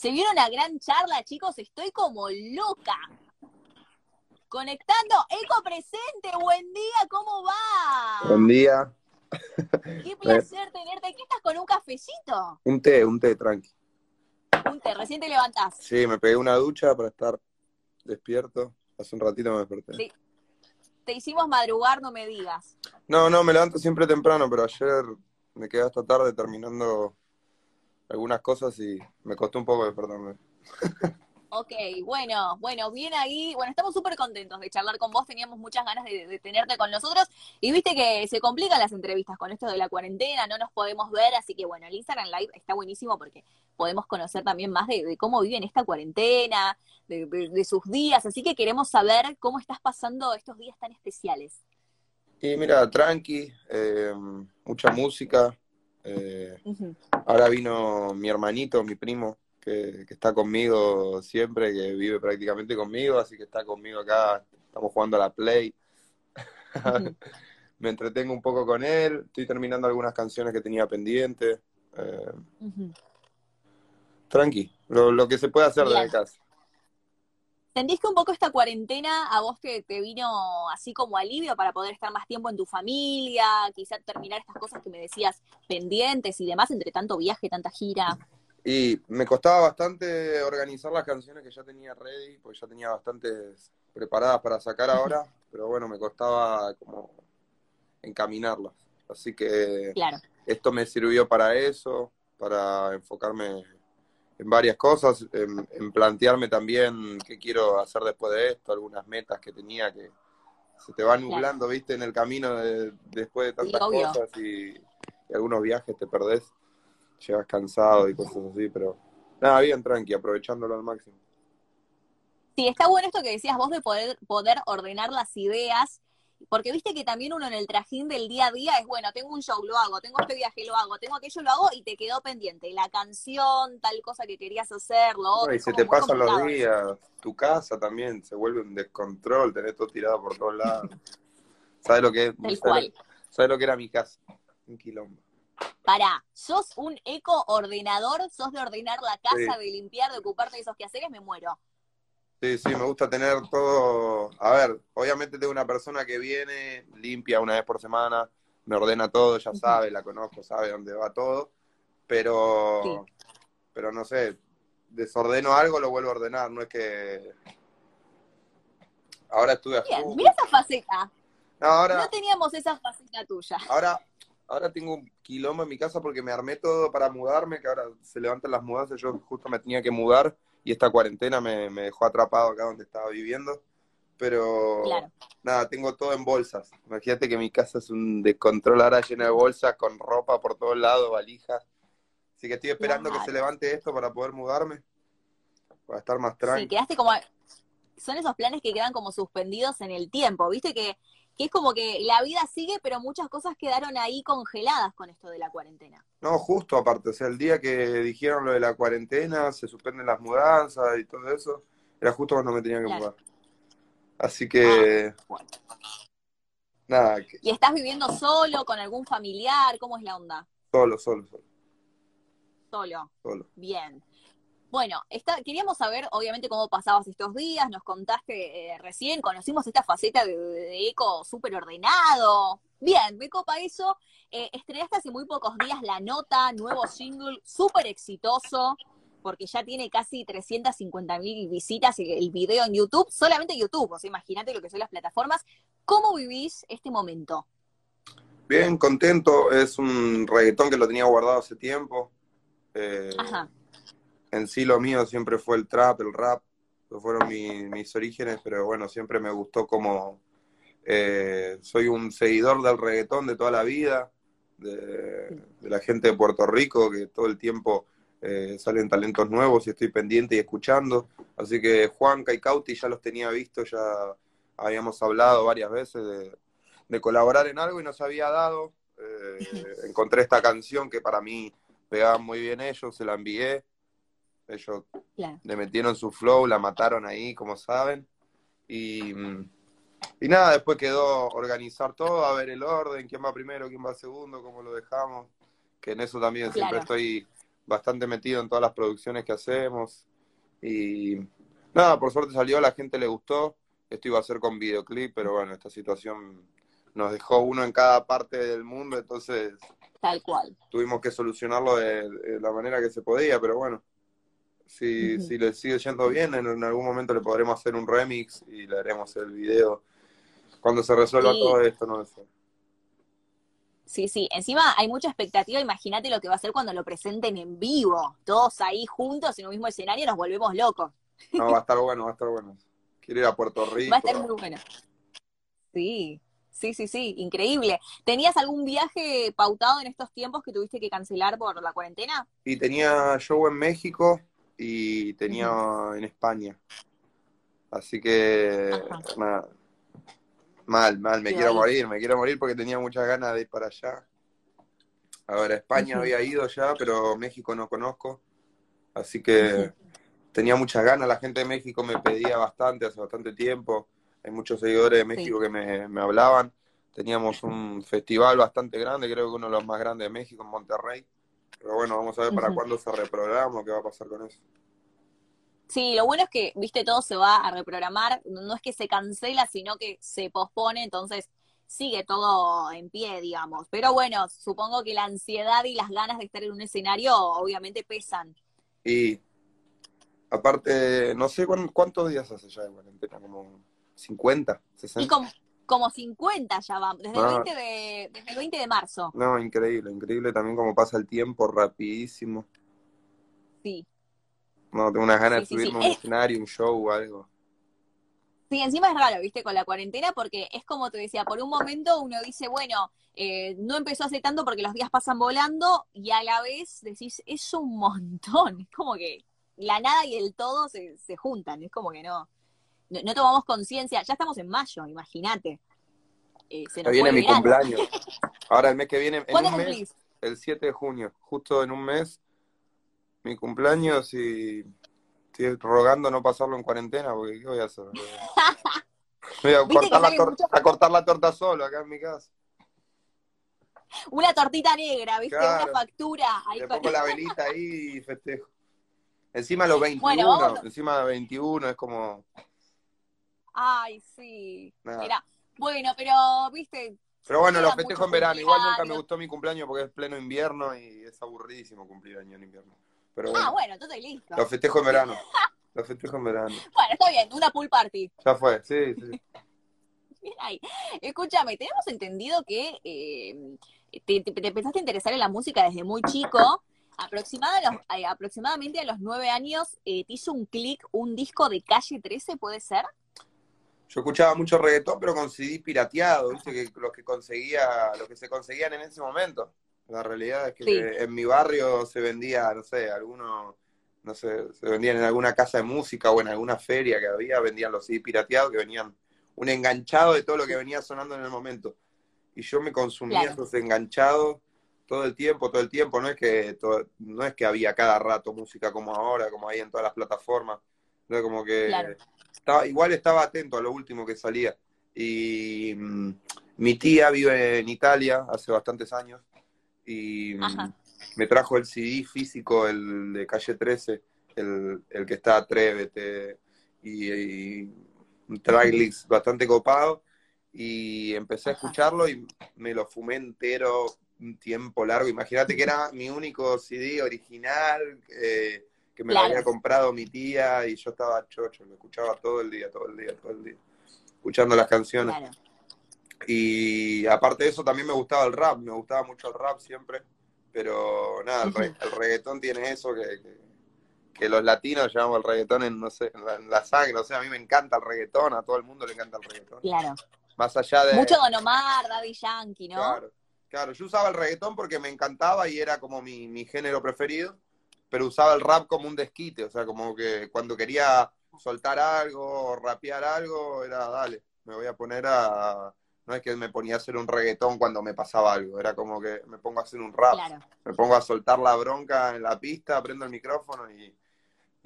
Se viene una gran charla, chicos, estoy como loca. Conectando, Eco presente, buen día, ¿cómo va? Buen día. Qué placer tenerte. ¿Qué estás con un cafecito? Un té, un té, tranqui. Un té, recién te levantás. Sí, me pegué una ducha para estar despierto. Hace un ratito me desperté. Sí. Te hicimos madrugar, no me digas. No, no, me levanto siempre temprano, pero ayer me quedé hasta tarde terminando algunas cosas y me costó un poco despertarme. Ok, bueno, bueno, bien ahí. Bueno, estamos súper contentos de charlar con vos. Teníamos muchas ganas de, tenerte con nosotros. Y viste que se complican las entrevistas con esto de la cuarentena, no nos podemos ver. Así que bueno, el Instagram Live está buenísimo porque podemos conocer también más de, cómo viven esta cuarentena, de, sus días. Así que queremos saber cómo estás pasando estos días tan especiales. Y mira, tranqui, eh, mucha música. Eh, ahora vino mi hermanito, mi primo, que, está conmigo siempre, que vive prácticamente conmigo, así que está conmigo acá, estamos jugando a la Play. Me entretengo un poco con él, estoy terminando algunas canciones que tenía pendientes. Eh, tranqui, lo, que se puede hacer desde casa. ¿Sentís que un poco esta cuarentena a vos te, te, vino así como alivio para poder estar más tiempo en tu familia, quizá terminar estas cosas que me decías pendientes y demás, entre tanto viaje, tanta gira? Y me costaba bastante organizar las canciones que ya tenía ready, porque ya tenía bastantes preparadas para sacar ahora, pero bueno, me costaba como encaminarlas. Así que esto me sirvió para eso, para enfocarme en varias cosas, en, plantearme también qué quiero hacer después de esto, algunas metas que tenía que se te van nublando, viste, en el camino después de tantas cosas y algunos viajes te perdés llegas cansado y cosas así, pero nada, bien tranqui, aprovechándolo al máximo. Sí, está bueno esto que decías vos de poder, poder ordenar las ideas, porque viste que también uno en el trajín del día a día es, bueno, tengo un show, lo hago, tengo este viaje, lo hago, tengo aquello, lo hago, y te quedó pendiente la canción, tal cosa que querías hacer, lo otro. y se te pasan los días, tu casa también se vuelve un descontrol, tenés todo tirado por todos lados. ¿Sabes lo que es? ¿Sabes lo que era mi casa? Un quilombo. Para, ¿sos un eco ordenador? ¿Sos de ordenar la casa, de limpiar, de ocuparte de esos quehaceres? Me muero. Sí, sí, me gusta tener todo. A ver, obviamente tengo una persona que viene, limpia una vez por semana, me ordena todo, ya sabe, la conozco, sabe dónde va todo, pero, pero no sé, desordeno algo, lo vuelvo a ordenar, no es que. Ahora estuve a Bien, mira esa faceta. No, ahora, no teníamos esa faceta tuya. Ahora, ahora tengo un quilombo en mi casa porque me armé todo para mudarme, que ahora se levantan las mudanzas, yo justo me tenía que mudar y esta cuarentena me, dejó atrapado acá donde estaba viviendo. Pero nada, tengo todo en bolsas. Imagínate que mi casa es un descontrol ahora llena de bolsas, con ropa por todos lados, valijas. Así que estoy esperando que se levante esto para poder mudarme, para estar más tranquilo. Sí, quedaste como... Son esos planes que quedan como suspendidos en el tiempo. Viste que que es como que la vida sigue, pero muchas cosas quedaron ahí congeladas con esto de la cuarentena. No, justo aparte, o sea, el día que dijeron lo de la cuarentena, se suspenden las mudanzas y todo eso, era justo cuando me tenía que mudar. Así que... Ah, nada. ¿Y estás viviendo solo, con algún familiar? ¿Cómo es la onda? Solo, solo, solo. Solo. Solo. Bien. Bueno, queríamos saber, obviamente, cómo pasabas estos días, nos contaste eh, recién, conocimos esta faceta de, eco súper ordenado. Bien, me copa eso. Eh, estrenaste hace muy pocos días La Nota, nuevo single, súper exitoso, porque ya tiene casi 350 mil visitas el, video en YouTube, solamente YouTube, o sea, imagínate lo que son las plataformas. ¿Cómo vivís este momento? Bien, contento, es un reggaetón que lo tenía guardado hace tiempo. Eh, Ajá en sí lo mío siempre fue el trap, el rap, fueron mis orígenes, pero bueno, siempre me gustó como eh, soy un seguidor del reggaetón de toda la vida, de, la gente de Puerto Rico, que todo el tiempo eh, salen talentos nuevos y estoy pendiente y escuchando. Así que Juan Cauti ya los tenía visto, ya habíamos hablado varias veces de, colaborar en algo y nos había dado. Eh, encontré esta canción que para mí pegaban muy bien ellos, se la envié ellos le metieron su flow, la mataron ahí, como saben. Y, y nada, después quedó organizar todo, a ver el orden, quién va primero, quién va segundo, cómo lo dejamos. Que en eso también siempre estoy bastante metido en todas las producciones que hacemos. Y nada, por suerte salió, a la gente le gustó. Esto iba a ser con videoclip, pero bueno, esta situación nos dejó uno en cada parte del mundo, entonces... Tal cual. Tuvimos que solucionarlo de, la manera que se podía, pero bueno, si, si le sigue yendo bien, en, algún momento le podremos hacer un remix y le haremos el video cuando se resuelva todo esto, no sé. Sí, sí. Encima hay mucha expectativa. Imagínate lo que va a ser cuando lo presenten en vivo. Todos ahí juntos en un mismo escenario nos volvemos locos. No, va a estar bueno, va a estar bueno. Quiero ir a Puerto Rico. Va a estar muy bueno. Sí, sí, sí, sí. Increíble. ¿Tenías algún viaje pautado en estos tiempos que tuviste que cancelar por la cuarentena? Y tenía show en México y tenía en España. Así que, nada Mal, mal, me quiero morir, me quiero morir porque tenía muchas ganas de ir para allá. Ahora, España había ido ya, pero México no conozco. Así que tenía muchas ganas, la gente de México me pedía bastante, hace bastante tiempo. Hay muchos seguidores de México que me, me hablaban. Teníamos un festival bastante grande, creo que uno de los más grandes de México, en Monterrey. Pero bueno, vamos a ver para cuándo se reprograma, qué va a pasar con eso. Sí, lo bueno es que, viste, todo se va a reprogramar, no es que se cancela, sino que se pospone, entonces sigue todo en pie, digamos. Pero bueno, supongo que la ansiedad y las ganas de estar en un escenario obviamente pesan. Y aparte, no sé cuántos días hace ya de cuarentena, como 50, 60. Y como, como 50 ya vamos, desde, el 20 de, desde el 20 de marzo. No, increíble, increíble también como pasa el tiempo rapidísimo. Sí, no, tengo unas ganas de subirme a un escenario, un show o algo. Sí, encima es raro, viste, con la cuarentena, porque es como te decía, por un momento uno dice, bueno, eh, no empezó hace tanto porque los días pasan volando, y a la vez decís, es un montón, es como que la nada y el todo se, se juntan, es como que no, no, tomamos conciencia, ya estamos en mayo, imagínate. Eh, viene mi cumpleaños. Ahora el mes que viene, en un mes, el 7 de junio, justo en un mes, mi cumpleaños y estoy rogando no pasarlo en cuarentena, porque ¿qué voy a hacer? Voy a, cortar la, torta, a cortar la torta solo acá en mi casa. Una tortita negra, ¿viste? Una factura. Ahí Le pongo la velita ahí y festejo. Encima los 21, encima de 21 es como... Ay, sí. Mira, bueno, pero, viste... Pero bueno, lo festejo en verano. Igual nunca me gustó mi cumpleaños porque es pleno invierno y es aburridísimo cumplir año en invierno ah, bueno, entonces listo. Lo festejo en verano. Lo festejo en verano. Bueno, está bien, una pool party. Ya fue, sí, sí. Ahí. Escúchame, tenemos entendido que eh, te, empezaste a interesar en la música desde muy chico. Eh, aproximadamente a los nueve años eh, te hizo un clic un disco de Calle 13, ¿puede ser? Yo escuchaba mucho reggaetón, pero con CD pirateado, ¿viste? Que los que conseguía, los que se conseguían en ese momento. La realidad es que en mi barrio se vendía, no sé, algunos, no sé, se vendían en alguna casa de música o en alguna feria que había, vendían los CD pirateados que venían un enganchado de todo lo que venía sonando en el momento. Y yo me consumía esos enganchados todo el tiempo, todo el tiempo. No es que no es que había cada rato música como ahora, como hay en todas las plataformas. Como que estaba, igual estaba atento a lo último que salía. Y mm, mi tía vive en Italia hace bastantes años y me trajo el CD físico, el de calle 13, el, que está Atrévete, y, un tracklist bastante copado, y empecé a escucharlo y me lo fumé entero un tiempo largo. Imagínate que era mi único CD original, eh, que me lo había comprado mi tía y yo estaba chocho, lo escuchaba todo el día, todo el día, todo el día, escuchando las canciones. Y aparte de eso también me gustaba el rap, me gustaba mucho el rap siempre, pero nada, el, reggaetón tiene eso que, que, los latinos llevamos el reggaetón en, no sé, en la, sangre, o sea, a mí me encanta el reggaetón, a todo el mundo le encanta el reggaetón. Claro. Más allá de... Mucho Don Omar, Daddy Yankee, ¿no? Claro, claro, yo usaba el reggaetón porque me encantaba y era como mi, mi género preferido, pero usaba el rap como un desquite, o sea, como que cuando quería soltar algo o rapear algo, era dale, me voy a poner a no es que me ponía a hacer un reggaetón cuando me pasaba algo, era como que me pongo a hacer un rap, me pongo a soltar la bronca en la pista, prendo el micrófono y,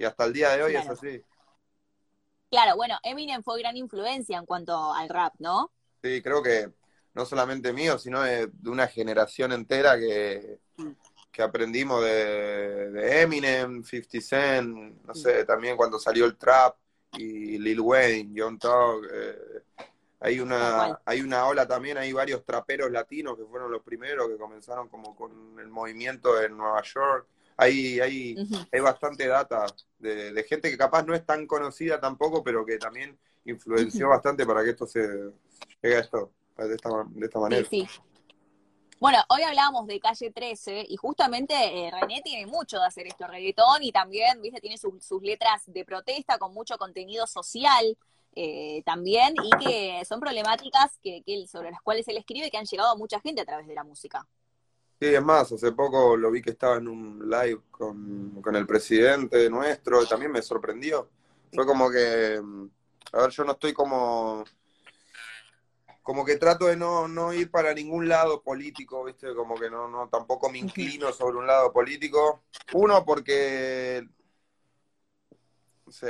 hasta el día de hoy es así. Claro, bueno, Eminem fue gran influencia en cuanto al rap, ¿no? Sí, creo que no solamente mío, sino de, una generación entera que, que aprendimos de, Eminem, 50 Cent, no sé, también cuando salió el trap y Lil Wayne, John Tog. Eh, hay una, hay una ola también, hay varios traperos latinos que fueron los primeros que comenzaron como con el movimiento en Nueva York. Hay, hay, hay bastante data de, gente que capaz no es tan conocida tampoco, pero que también influenció bastante para que esto se llegue a esto, de esta, de esta manera. Sí, sí. Bueno, hoy hablábamos de Calle 13 y justamente eh, René tiene mucho de hacer esto, reggaetón, y también, viste, tiene sus letras de protesta con mucho contenido social eh, también y que son problemáticas que, sobre las cuales él escribe y que han llegado a mucha gente a través de la música. Sí, es más, hace poco lo vi que estaba en un live con, con el presidente nuestro y también me sorprendió. Fue como que, mm, a ver, yo no estoy como como que trato de no, no ir para ningún lado político, ¿viste? Como que no, no tampoco me inclino sobre un lado político. Uno, porque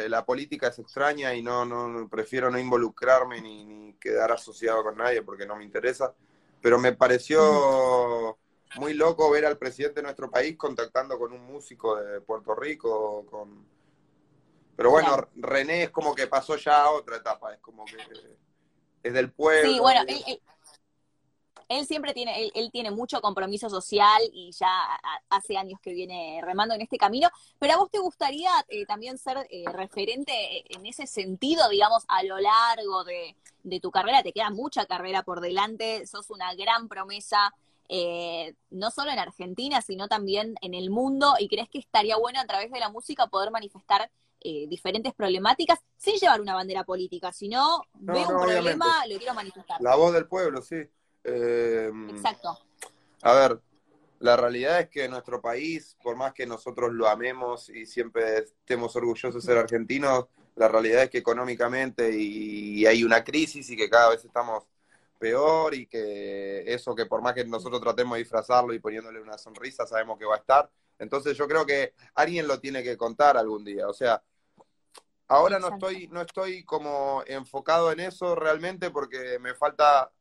la política es extraña y no, no prefiero no involucrarme ni, ni, quedar asociado con nadie porque no me interesa. Pero me pareció muy loco ver al presidente de nuestro país contactando con un músico de Puerto Rico. Con... Pero bueno, René es como que pasó ya a otra etapa, es como que es del pueblo. Sí, bueno, él, siempre tiene, él, tiene mucho compromiso social y ya hace años que viene remando en este camino, pero a vos te gustaría eh, también ser eh, referente en ese sentido, digamos, a lo largo de, tu carrera, te queda mucha carrera por delante, sos una gran promesa. Eh, no solo en Argentina, sino también en el mundo, y crees que estaría bueno a través de la música poder manifestar eh, diferentes problemáticas sin llevar una bandera política, sino veo un problema, lo quiero manifestar. La voz del pueblo, sí. Eh, Exacto. A ver, la realidad es que nuestro país, por más que nosotros lo amemos y siempre estemos orgullosos de ser argentinos, la realidad es que económicamente y hay una crisis y que cada vez estamos peor y que eso que por más que nosotros tratemos de disfrazarlo y poniéndole una sonrisa, sabemos que va a estar. Entonces yo creo que alguien lo tiene que contar algún día. O sea, Ahora no estoy, no estoy como enfocado en eso realmente porque me falta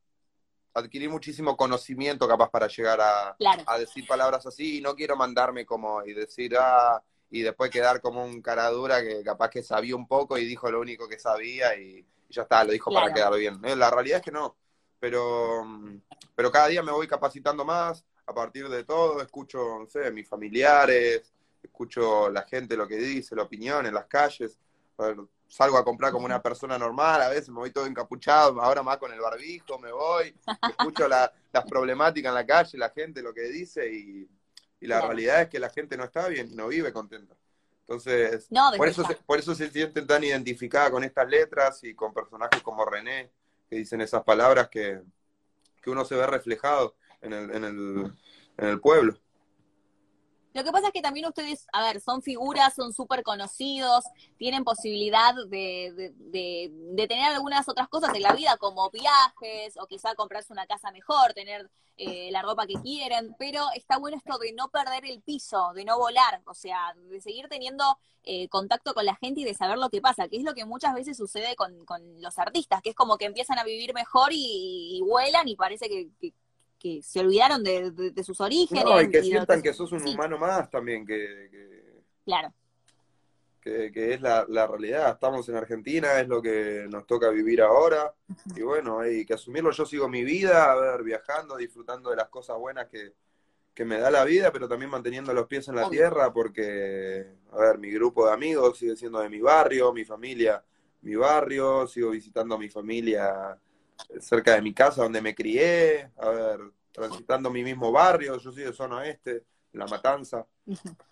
adquirir muchísimo conocimiento capaz para llegar a, decir palabras así y no quiero mandarme como y decir ah y después quedar como un cara dura que capaz que sabía un poco y dijo lo único que sabía y, ya está, lo dijo para quedar bien. ¿eh? La realidad es que no, pero, pero cada día me voy capacitando más a partir de todo, escucho, no sé, mis familiares, escucho la gente lo que dice, la opinión en las calles salgo a comprar como una persona normal, a veces me voy todo encapuchado, ahora más con el barbijo, me voy, escucho las problemáticas en la calle, la gente lo que dice y, la realidad es que la gente no está bien y no vive contenta. Entonces, por, eso se, por eso se sienten tan identificada con estas letras y con personajes como René, que dicen esas palabras que, que uno se ve reflejado en el, en el, en el pueblo. Lo que pasa es que también ustedes, a ver, son figuras, son súper conocidos, tienen posibilidad de, de, tener algunas otras cosas en la vida, como viajes, o quizá comprarse una casa mejor, tener eh, la ropa que quieren, pero está bueno esto de no perder el piso, de no volar, o sea, de seguir teniendo eh, contacto con la gente y de saber lo que pasa, que es lo que muchas veces sucede con, con los artistas, que es como que empiezan a vivir mejor y, vuelan y parece que se olvidaron de, sus orígenes. No, y que sientan que, sos un humano más también, que, claro. Que, es la, realidad. Estamos en Argentina, es lo que nos toca vivir ahora. Y bueno, hay que asumirlo. Yo sigo mi vida, a ver, viajando, disfrutando de las cosas buenas que, me da la vida, pero también manteniendo los pies en la tierra, porque, a ver, mi grupo de amigos sigue siendo de mi barrio, mi familia, mi barrio, sigo visitando a mi familia cerca de mi casa donde me crié, a ver, transitando mi mismo barrio, yo soy de zona oeste, La Matanza,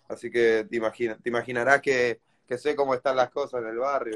así que te, te imaginarás que, sé cómo están las cosas en el barrio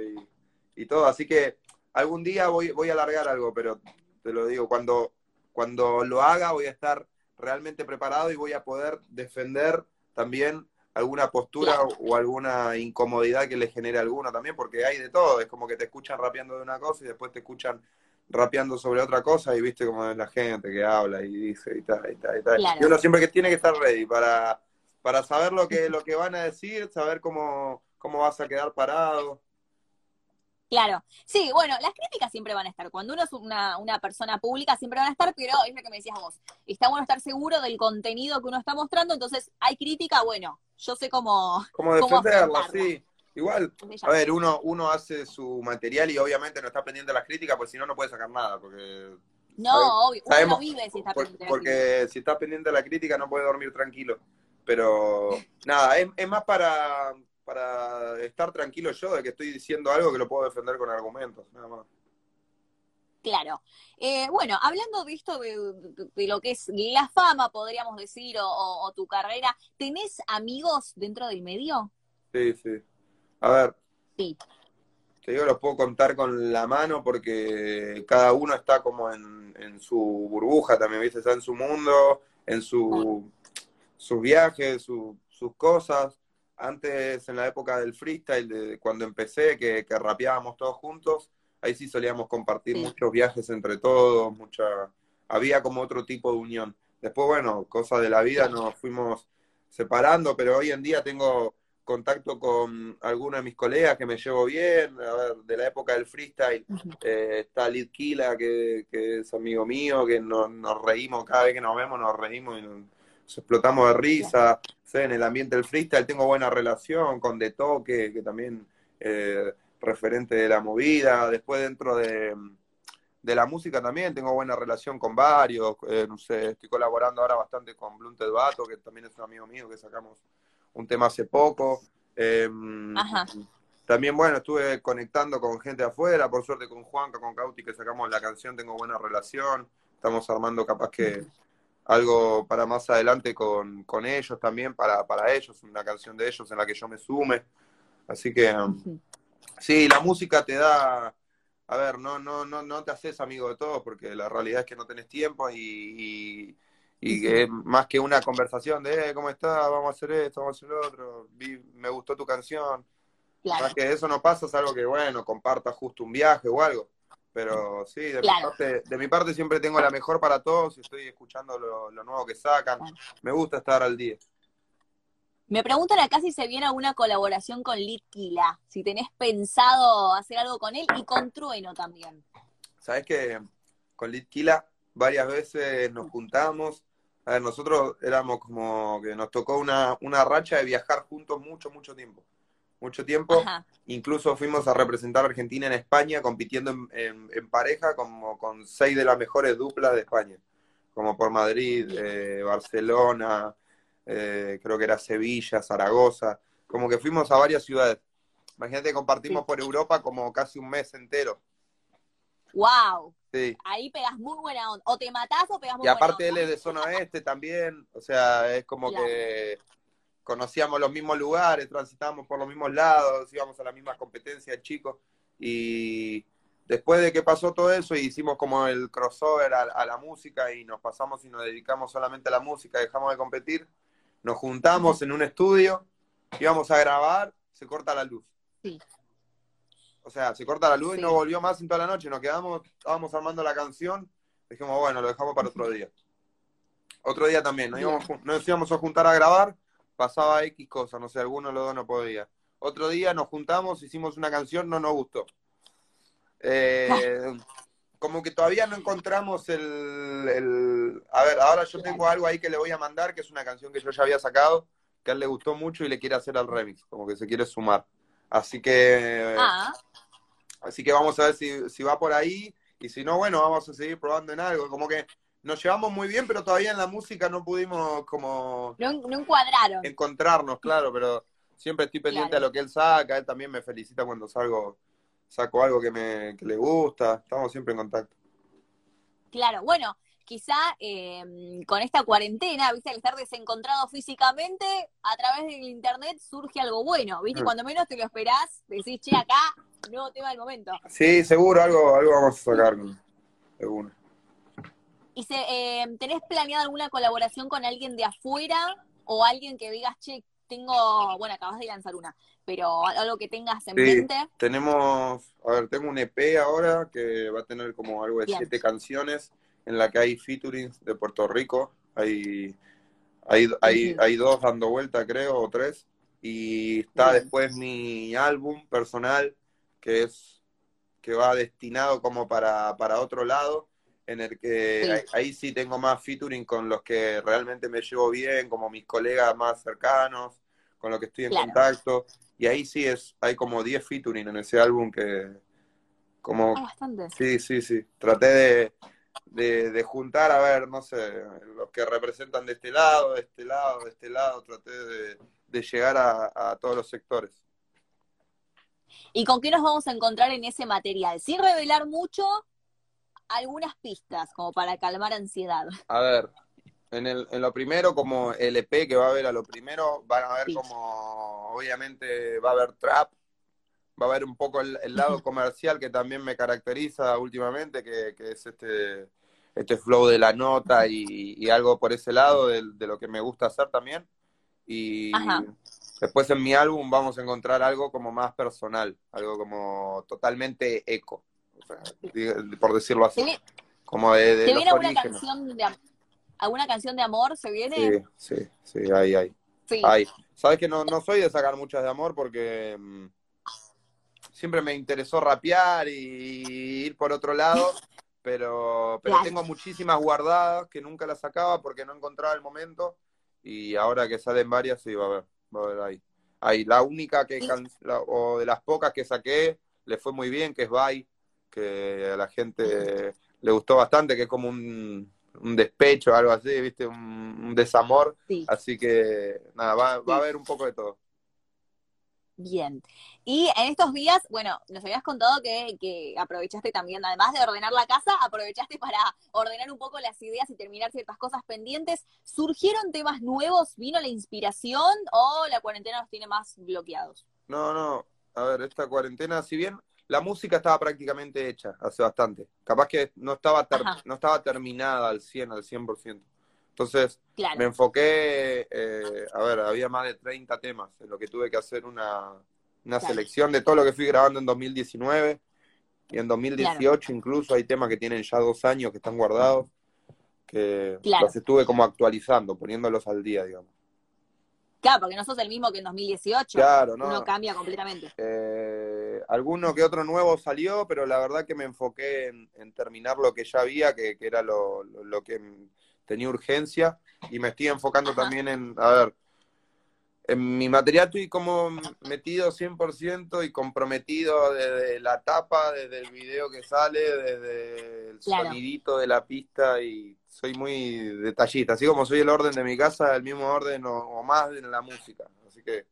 y, todo, así que algún día voy, voy a alargar algo, pero te lo digo, cuando, cuando lo haga voy a estar realmente preparado y voy a poder defender también alguna postura o alguna incomodidad que le genere alguno también, porque hay de todo, es como que te escuchan rapeando de una cosa y después te escuchan rapeando sobre otra cosa y viste cómo es la gente que habla y dice y tal, y tal, y tal. Y uno siempre que tiene que estar ready para, para saber lo que, lo que van a decir, saber cómo, cómo vas a quedar parado. Claro, sí, bueno, las críticas siempre van a estar. Cuando uno es una, una, persona pública, siempre van a estar, pero es lo que me decías vos. Está bueno estar seguro del contenido que uno está mostrando, entonces hay crítica, bueno, yo sé cómo. Cómo defenderla, sí. Igual, a ver, uno, uno hace su material y obviamente no está pendiente de las críticas, porque si no, no puede sacar nada, porque... No, obvio, uno no vive si está pendiente Porque si está pendiente de la crítica no puede dormir tranquilo. Pero, nada, es, es más para, para estar tranquilo yo de que estoy diciendo algo que lo puedo defender con argumentos, nada más. Claro. Eh, bueno, hablando de esto de, lo que es la fama, podríamos decir, o, tu carrera, ¿tenés amigos dentro del medio? Sí, sí. A ver. Sí. Te digo, los puedo contar con la mano porque cada uno está como en, su burbuja también, ¿viste? Está en su mundo, en su, sus viajes, sus cosas antes en la época del freestyle, de cuando empecé, que, que rapeábamos todos juntos, ahí sí solíamos compartir muchos viajes entre todos, mucha, había como otro tipo de unión. Después, bueno, cosas de la vida nos fuimos separando, pero hoy en día tengo contacto con algunos de mis colegas que me llevo bien, a ver, de la época del freestyle, eh, está Lid Kila, que, que, es amigo mío, que nos, nos reímos, cada vez que nos vemos nos reímos y nos, explotamos de risa, en el ambiente del freestyle tengo buena relación con De Toque, que también eh, referente de la movida, después dentro de, la música también tengo buena relación con varios, eh, no sé, estoy colaborando ahora bastante con Blunted Bato, que también es un amigo mío que sacamos un tema hace poco. Em, también, bueno, estuve conectando con gente afuera, por suerte con Juanca, con Cauti, que sacamos la canción, tengo buena relación. Estamos armando capaz que algo para más adelante con, con ellos también, para, para ellos, una canción de ellos en la que yo me sume. Así que sí, la música te da, a ver, no, no, no, no te haces amigo de todos porque la realidad es que no tenés tiempo y, y, es más que una conversación de eh, ¿cómo estás? Vamos a hacer esto, vamos a hacer lo otro, me gustó tu canción. Más que eso no pasa, es algo que, bueno, compartas justo un viaje o algo. Pero sí, de, mi parte, de mi parte siempre tengo la mejor para todos y estoy escuchando lo, nuevo que sacan. Me gusta estar al día. Me preguntan acá si se viene alguna colaboración con Litquila, si tenés pensado hacer algo con él y con Trueno también. Sabes que con Litquila varias veces nos juntamos. A ver, nosotros éramos como que nos tocó una, una racha de viajar juntos mucho, mucho tiempo mucho tiempo. Incluso fuimos a representar a Argentina en España compitiendo en, pareja como con seis de las mejores duplas de España, como por Madrid, eh, Barcelona, eh, creo que era Sevilla, Zaragoza, como que fuimos a varias ciudades. Imagínate, compartimos por Europa como casi un mes entero. ¡Wow! Ahí pegas muy buena onda. O te matás o pegas muy buena onda. Y aparte él es de zona oeste también, o sea, es como que conocíamos los mismos lugares, transitábamos por los mismos lados, íbamos a la misma competencia, chicos, y después de que pasó todo eso, hicimos como el crossover a, la música y nos pasamos y nos dedicamos solamente a la música, dejamos de competir, nos juntamos en un estudio, íbamos a grabar, se corta la luz. Sí. O sea, se corta la luz y no volvió más en toda la noche, nos quedamos, estábamos armando la canción, dijimos, bueno, lo dejamos para otro día. Otro día también, nos íbamos, nos íbamos a juntar a grabar, pasaba X cosa, no sé, alguno de los dos no podía. Otro día nos juntamos, hicimos una canción, no nos gustó. Eh, como que todavía no encontramos el, A ver, ahora yo tengo algo ahí que le voy a mandar, que es una canción que yo ya había sacado, que a él le gustó mucho y le quiere hacer al remix, como que se quiere sumar. Así que... Ah. Así que vamos a ver si, si va por ahí, y si no, bueno, vamos a seguir probando en algo. Como que nos llevamos muy bien, pero todavía en la música no pudimos como... No, encuadraron. Encontrarnos, claro, pero siempre estoy pendiente de lo que él saca, él también me felicita cuando salgo, saco algo que, me, que le gusta, estamos siempre en contacto. Claro, bueno, quizá em, con esta cuarentena, viste, al estar desencontrado físicamente, a través del internet surge algo bueno, viste, mm. cuando menos te lo esperás, decís, che, acá, nuevo tema del momento. Sí, seguro, algo, algo vamos a sacar, seguro. ¿Y se, eh, tenés planeado alguna colaboración con alguien de afuera o alguien que digas, che, tengo, bueno, acabas de lanzar una, pero algo que tengas en mente? Tenemos, a ver, tengo un EP ahora que va a tener como algo de siete canciones en la que hay featurings de Puerto Rico, hay, hay, hay, hay dos dando vuelta, creo, o tres, y está después mi álbum personal, que es que va destinado como para, para otro lado, en el que Ahí, sí tengo más featuring con los que realmente me llevo bien, como mis colegas más cercanos, con los que estoy en contacto. Y ahí sí es, hay como 10 featuring en ese álbum que como... bastante. Sí, sí, sí. Traté de, de, juntar, a ver, no sé, los que representan de este lado, de este lado, de este lado, traté de, de llegar a, a todos los sectores. ¿Y con qué nos vamos a encontrar en ese material? Sin revelar mucho, algunas pistas como para calmar ansiedad. A ver, en, el, en lo primero, como el EP que va a haber a lo primero, van a ver como, obviamente, va a haber trap, va a haber un poco el, lado comercial que también me caracteriza últimamente, que, es este, este flow de la nota y, algo por ese lado de, lo que me gusta hacer también. Y después en mi álbum vamos a encontrar algo como más personal, algo como totalmente eco por decirlo así. como de, de ¿Te viene alguna canción de, alguna canción de amor? ¿Se viene? Sí, sí, sí, ahí, ahí. Sí. Sabes que no, no soy de sacar muchas de amor porque mm, siempre me interesó rapear y ir por otro lado, pero, pero tengo muchísimas guardadas que nunca las sacaba porque no encontraba el momento y ahora que salen varias sí va a ver, va a ver ahí. Ahí, la única que, o de las pocas que saqué, le fue muy bien, que es Bye, que a la gente le gustó bastante, que es como un, un despecho, algo así, ¿viste? Un, desamor. Así que, nada, va, va a haber un poco de todo. Bien. Y en estos días, bueno, nos habías contado que, que, aprovechaste también, además de ordenar la casa, aprovechaste para ordenar un poco las ideas y terminar ciertas cosas pendientes. ¿Surgieron temas nuevos? ¿Vino la inspiración o la cuarentena los tiene más bloqueados? No, no. A ver, esta cuarentena, si bien la música estaba prácticamente hecha hace bastante. Capaz que no estaba, no estaba terminada al 100, al 100%. Entonces me enfoqué, eh, a ver, había más de 30 temas, en lo que tuve que hacer una, una selección de todo lo que fui grabando en 2019 y en 2018 incluso hay temas que tienen ya dos años que están guardados, que los estuve como actualizando, poniéndolos al día, digamos. Claro, porque no sos el mismo que en 2018. Claro, no. Uno cambia completamente. Eh, alguno que otro nuevo salió, pero la verdad que me enfoqué en, terminar lo que ya había, que, era lo, que tenía urgencia. Y me estoy enfocando también en, a ver, en mi material estoy como metido 100% y comprometido desde la tapa, desde el video que sale, desde el sonidito de la pista y soy muy detallista. Así como soy el orden de mi casa, el mismo orden o, más en la música. Así que.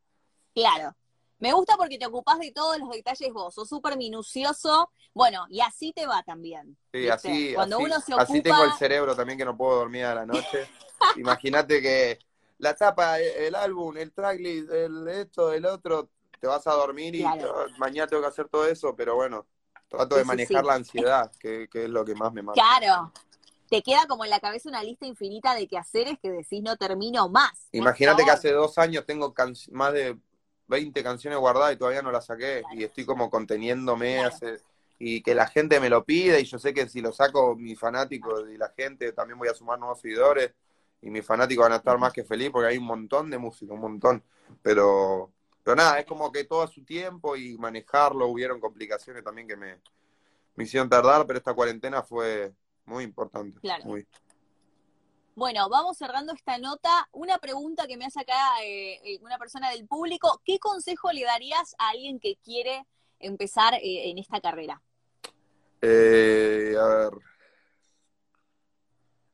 Claro. Me gusta porque te ocupás de todos los detalles vos, sos súper minucioso. Bueno, y así te va también. Sí, así, Cuando uno se ocupa... así tengo el cerebro también que no puedo dormir a la noche. Imagínate que la tapa, el álbum, el tracklist, el esto, el otro, te vas a dormir y mañana tengo que hacer todo eso, pero bueno, trato de manejar la ansiedad, que, que, es lo que más me mata. Claro, te queda como en la cabeza una lista infinita de quehaceres que decís no termino más. Imagínate que hace dos años tengo más de 20 canciones guardadas y todavía no las saqué y estoy como conteniéndome y que la gente me lo pide y yo sé que si lo saco mis fanáticos y la gente también voy a sumar nuevos seguidores y mis fanáticos van a estar más que felices porque hay un montón de música, un montón, pero pero nada, es como que todo a su tiempo y manejarlo, hubieron complicaciones también que me, me hicieron tardar, pero esta cuarentena fue, muy importante. Claro. Bueno, vamos cerrando esta nota. Una pregunta que me hace acá eh, eh, una persona del público. ¿Qué consejo le darías a alguien que quiere empezar eh, en esta carrera? a ver.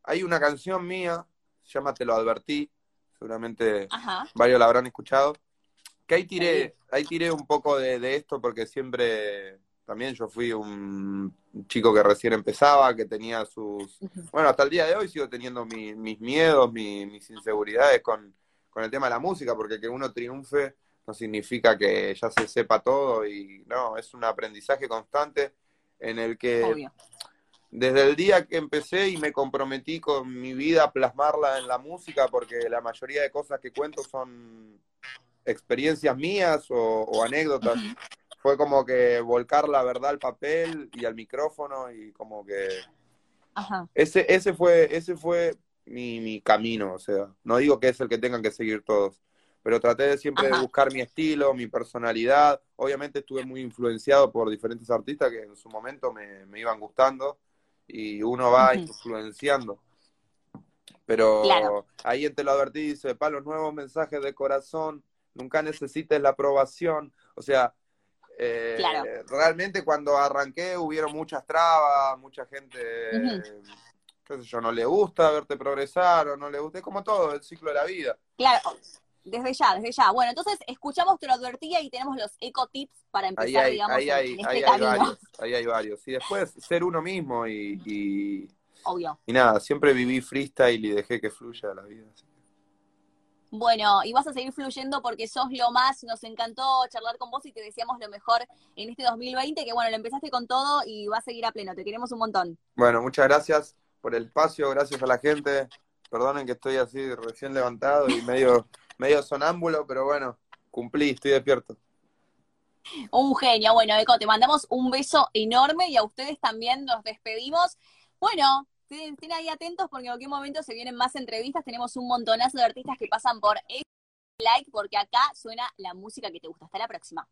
Hay una canción mía, se llama Te lo advertí, seguramente varios la habrán escuchado, que ahí tiré, ahí tiré un poco de esto porque siempre también yo fui un chico que recién empezaba, que tenía sus... Bueno, hasta el día de hoy sigo teniendo mis miedos, mis inseguridades con, el tema de la música, porque que uno triunfe no significa que ya se sepa todo y no, es un aprendizaje constante en el que desde el día que empecé y me comprometí con mi vida a plasmarla en la música, porque la mayoría de cosas que cuento son experiencias mías o, anécdotas fue como que volcar la verdad al papel y al micrófono y como que ese ese fue ese fue mi, mi camino o sea no digo que es el que tengan que seguir todos pero traté de siempre de buscar mi estilo, mi personalidad. Obviamente estuve muy influenciado por diferentes artistas que en su momento me, me iban gustando y uno va influenciando. Pero ahí en Te lo advertí, dice, para los nuevos mensajes de corazón, nunca necesites la aprobación. O sea, eh, realmente cuando arranqué hubieron muchas trabas, mucha gente, qué sé yo, no le gusta verte progresar o no le gusta, es como todo, el ciclo de la vida. Claro, desde ya, desde ya. Bueno, entonces escuchamos Te lo advertía y tenemos los eco tips para empezar, digamos, ahí hay, este ahí hay varios, ahí hay varios. Y después ser uno mismo y Obvio. Y nada, siempre viví freestyle y dejé que fluya la vida. Bueno, y vas a seguir fluyendo porque sos lo más, nos encantó charlar con vos y te deseamos lo mejor en este 2020, que bueno, lo empezaste con todo y va a seguir a pleno, te queremos un montón. Bueno, muchas gracias por el espacio, gracias a la gente, perdonen que estoy así recién levantado y medio, medio sonámbulo, pero bueno, cumplí, estoy despierto. Un genio, bueno, Eco, te mandamos un beso enorme y a ustedes también nos despedimos. Bueno, estén, ahí atentos porque en cualquier momento se vienen más entrevistas. Tenemos un montonazo de artistas que pasan por like porque acá suena la música que te gusta. Hasta la próxima.